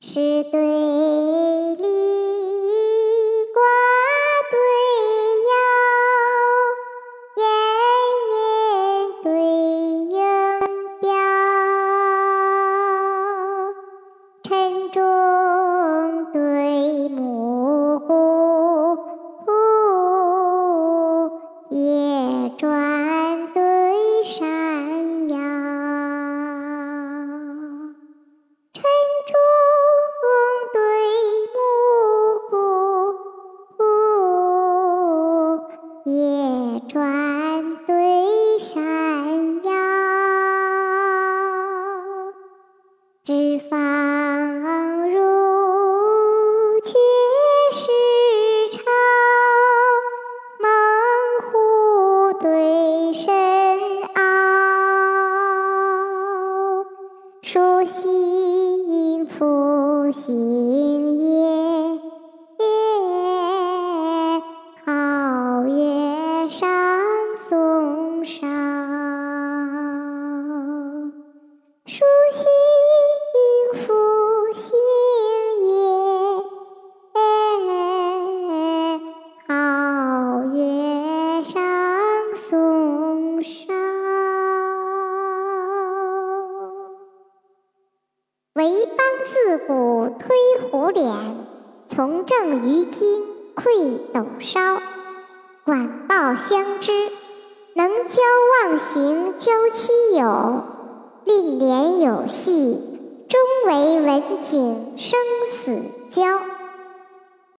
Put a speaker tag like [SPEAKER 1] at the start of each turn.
[SPEAKER 1] 是对。转对山摇。脂肪如雀时潮，猛虎对深坳。书信复兴书信复兴也，皓月上松梢。为邦自古推虎脸，从政于今愧斗烧。管鲍相知，能教忘形交妻友。令廉有戏，终为文景生死交。